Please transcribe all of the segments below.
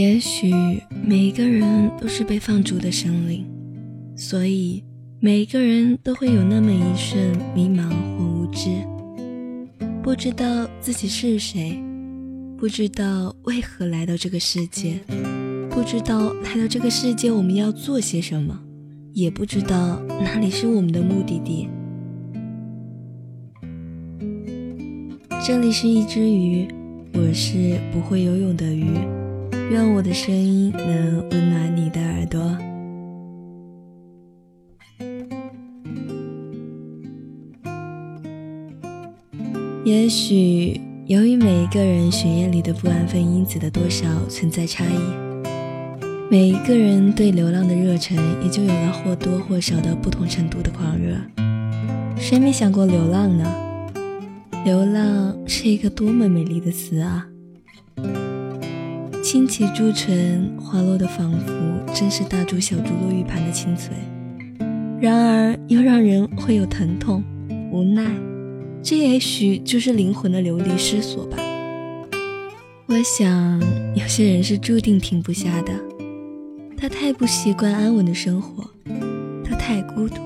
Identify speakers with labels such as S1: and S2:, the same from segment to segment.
S1: 也许每一个人都是被放逐的生灵，所以每一个人都会有那么一瞬迷茫或无知，不知道自己是谁，不知道为何来到这个世界，不知道来到这个世界我们要做些什么，也不知道哪里是我们的目的地。这里是一只鱼，我是不会游泳的鱼。愿我的声音能温暖你的耳朵。也许由于每一个人血液里的不安分因子的多少存在差异，每一个人对流浪的热忱也就有了或多或少的不同程度的狂热。谁没想过流浪呢？流浪是一个多么美丽的词啊！轻启朱唇，滑落的仿佛真是大珠小珠落玉盘的清脆，然而又让人会有疼痛、无奈。这也许就是灵魂的流离失所吧。我想，有些人是注定停不下的。他太不习惯安稳的生活，他太孤独，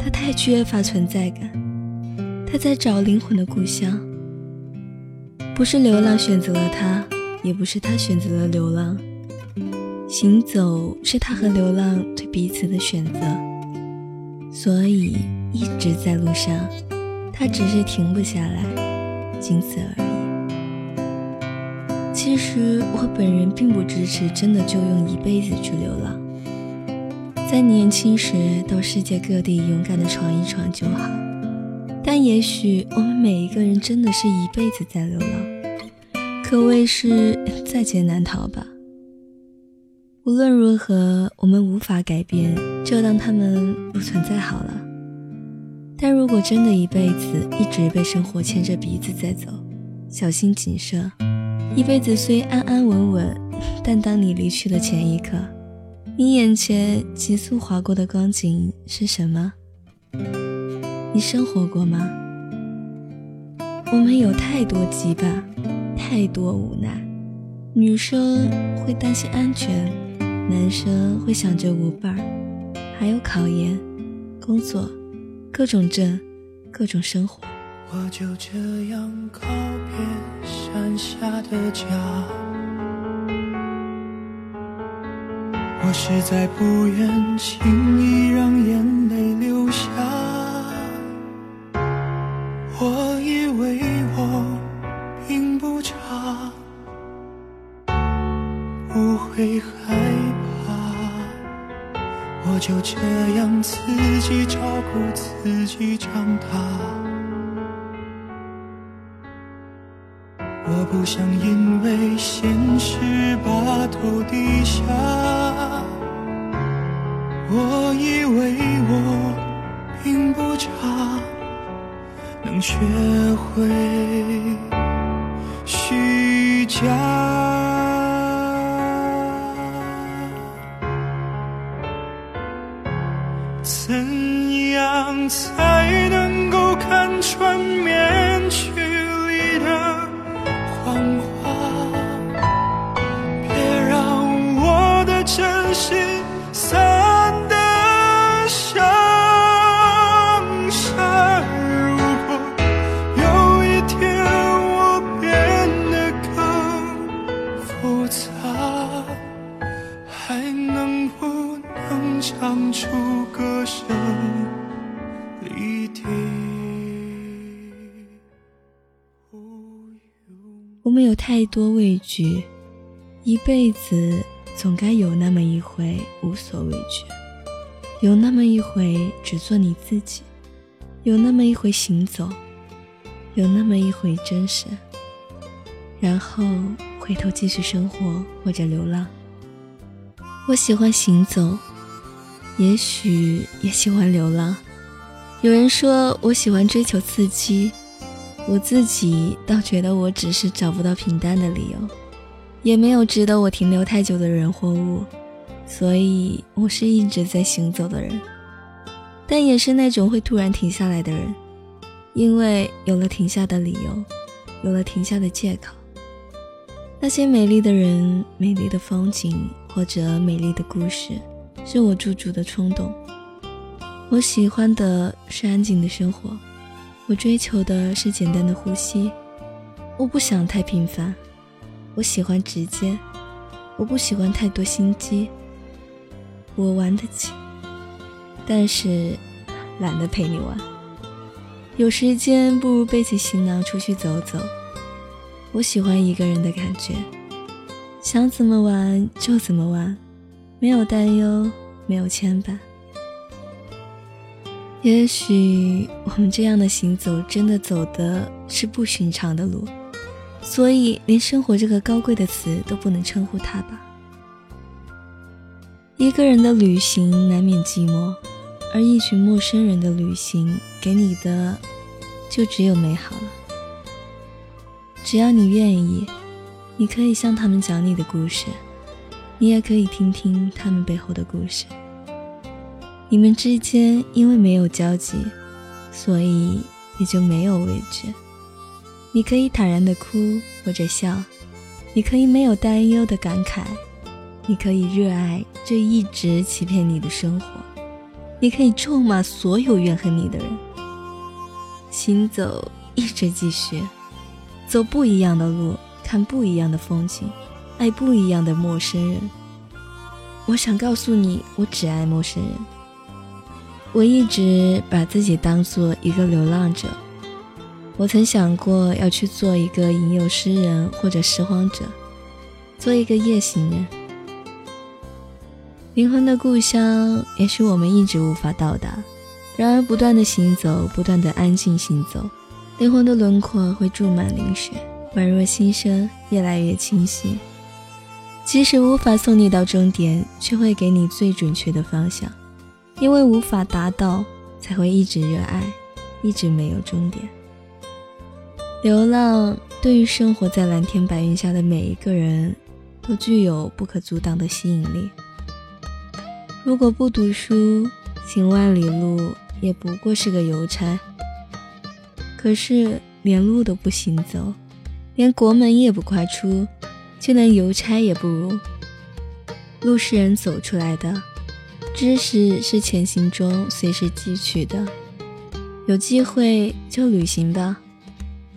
S1: 他太缺乏存在感，他在找灵魂的故乡。不是流浪选择了他。也不是他选择了流浪，行走是他和流浪对彼此的选择，所以一直在路上，他只是停不下来，仅此而已。其实我本人并不支持真的就用一辈子去流浪，在年轻时到世界各地勇敢的闯一闯就好，但也许我们每一个人真的是一辈子在流浪。可谓是在劫难逃吧。无论如何，我们无法改变，就当他们不存在好了。但如果真的一辈子一直被生活牵着鼻子在走，小心谨慎，一辈子虽安安稳稳，但当你离去的前一刻，你眼前急速划过的光景是什么？你生活过吗？我们有太多羁绊。太多无奈，女生会担心安全，男生会想着无伴儿，还有考研、工作，各种证，各种生活。
S2: 我就这样告别山下的家，我实在不愿轻易让眼泪流下，我会害怕，我就这样自己照顾自己长大。我不想因为现实把头低下，我以为我并不差，能学会。虚假，才能够看穿面具里的谎话别让我的真心散的像沙如果有一天
S1: 我
S2: 变得更复杂还能不能唱出歌声？
S1: 我们有太多畏惧，一辈子总该有那么一回无所畏惧，有那么一回只做你自己，有那么一回行走，有那么一回真实，然后回头继续生活或者流浪。我喜欢行走，也许也喜欢流浪。有人说我喜欢追求刺激。我自己倒觉得，我只是找不到平淡的理由，也没有值得我停留太久的人或物，所以我是一直在行走的人，但也是那种会突然停下来的人，因为有了停下的理由，有了停下的借口。那些美丽的人、美丽的风景或者美丽的故事，是我驻足的冲动。我喜欢的是安静的生活，我追求的是简单的呼吸。我不想太平凡，我喜欢直接，我不喜欢太多心机。我玩得起，但是懒得陪你玩。有时间不如背起行囊出去走走。我喜欢一个人的感觉，想怎么玩就怎么玩，没有担忧，没有牵绊。也许我们这样的行走，真的走的是不寻常的路，所以连生活这个高贵的词都不能称呼它吧。一个人的旅行难免寂寞，而一群陌生人的旅行给你的就只有美好了。只要你愿意，你可以向他们讲你的故事，你也可以听听他们背后的故事。你们之间因为没有交集，所以也就没有畏惧。你可以坦然的哭或者笑，你可以没有担忧的感慨。你可以热爱这一直欺骗你的生活，你可以咒骂所有怨恨你的人。行走一直继续，走不一样的路，看不一样的风景，爱不一样的陌生人。我想告诉你，我只爱陌生人。我一直把自己当做一个流浪者。我曾想过要去做一个吟游诗人或者拾荒者，做一个夜行人。灵魂的故乡，也许我们一直无法到达。然而，不断的行走，不断的安静行走，灵魂的轮廓会注满灵血，宛若新生，越来越清晰。即使无法送你到终点，却会给你最准确的方向。因为无法达到，才会一直热爱，一直没有终点。流浪对于生活在蓝天白云下的每一个人，都具有不可阻挡的吸引力。如果不读书，行万里路也不过是个邮差。可是连路都不行走，连国门也不跨出，就连邮差也不如。路是人走出来的，知识是前行中随时汲取的。有机会就旅行吧，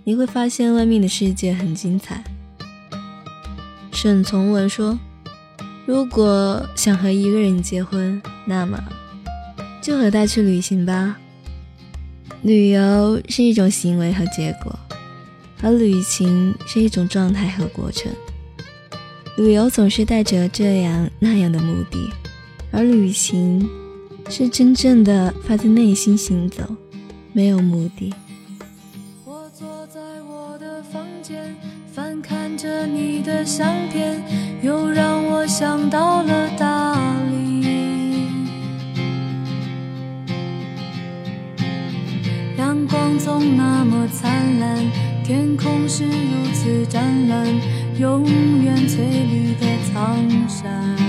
S1: 你会发现外面的世界很精彩。沈从文说。如果想和一个人结婚，那么就和他去旅行吧。旅游是一种行为和结果，而旅行是一种状态和过程。旅游总是带着这样那样的目的，而旅行是真正的发自内心行走，没有目的。
S2: 我坐在我的房间，翻看着你的相片，又让我想到了大理。阳光总那么灿烂，天空是如此湛蓝，永远翠绿的苍山。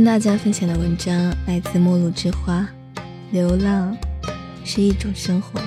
S1: 跟大家分享的文章来自陌路之花，流浪是一种生活。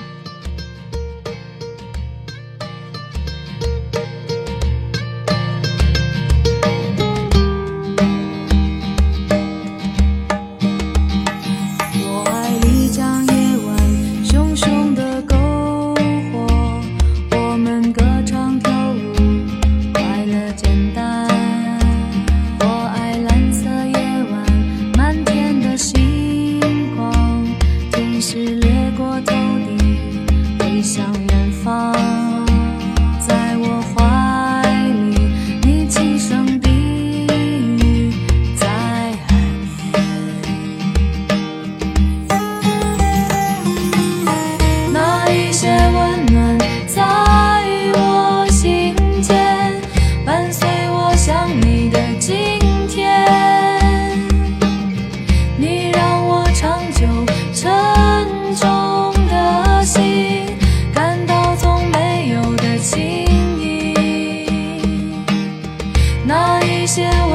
S1: 笑。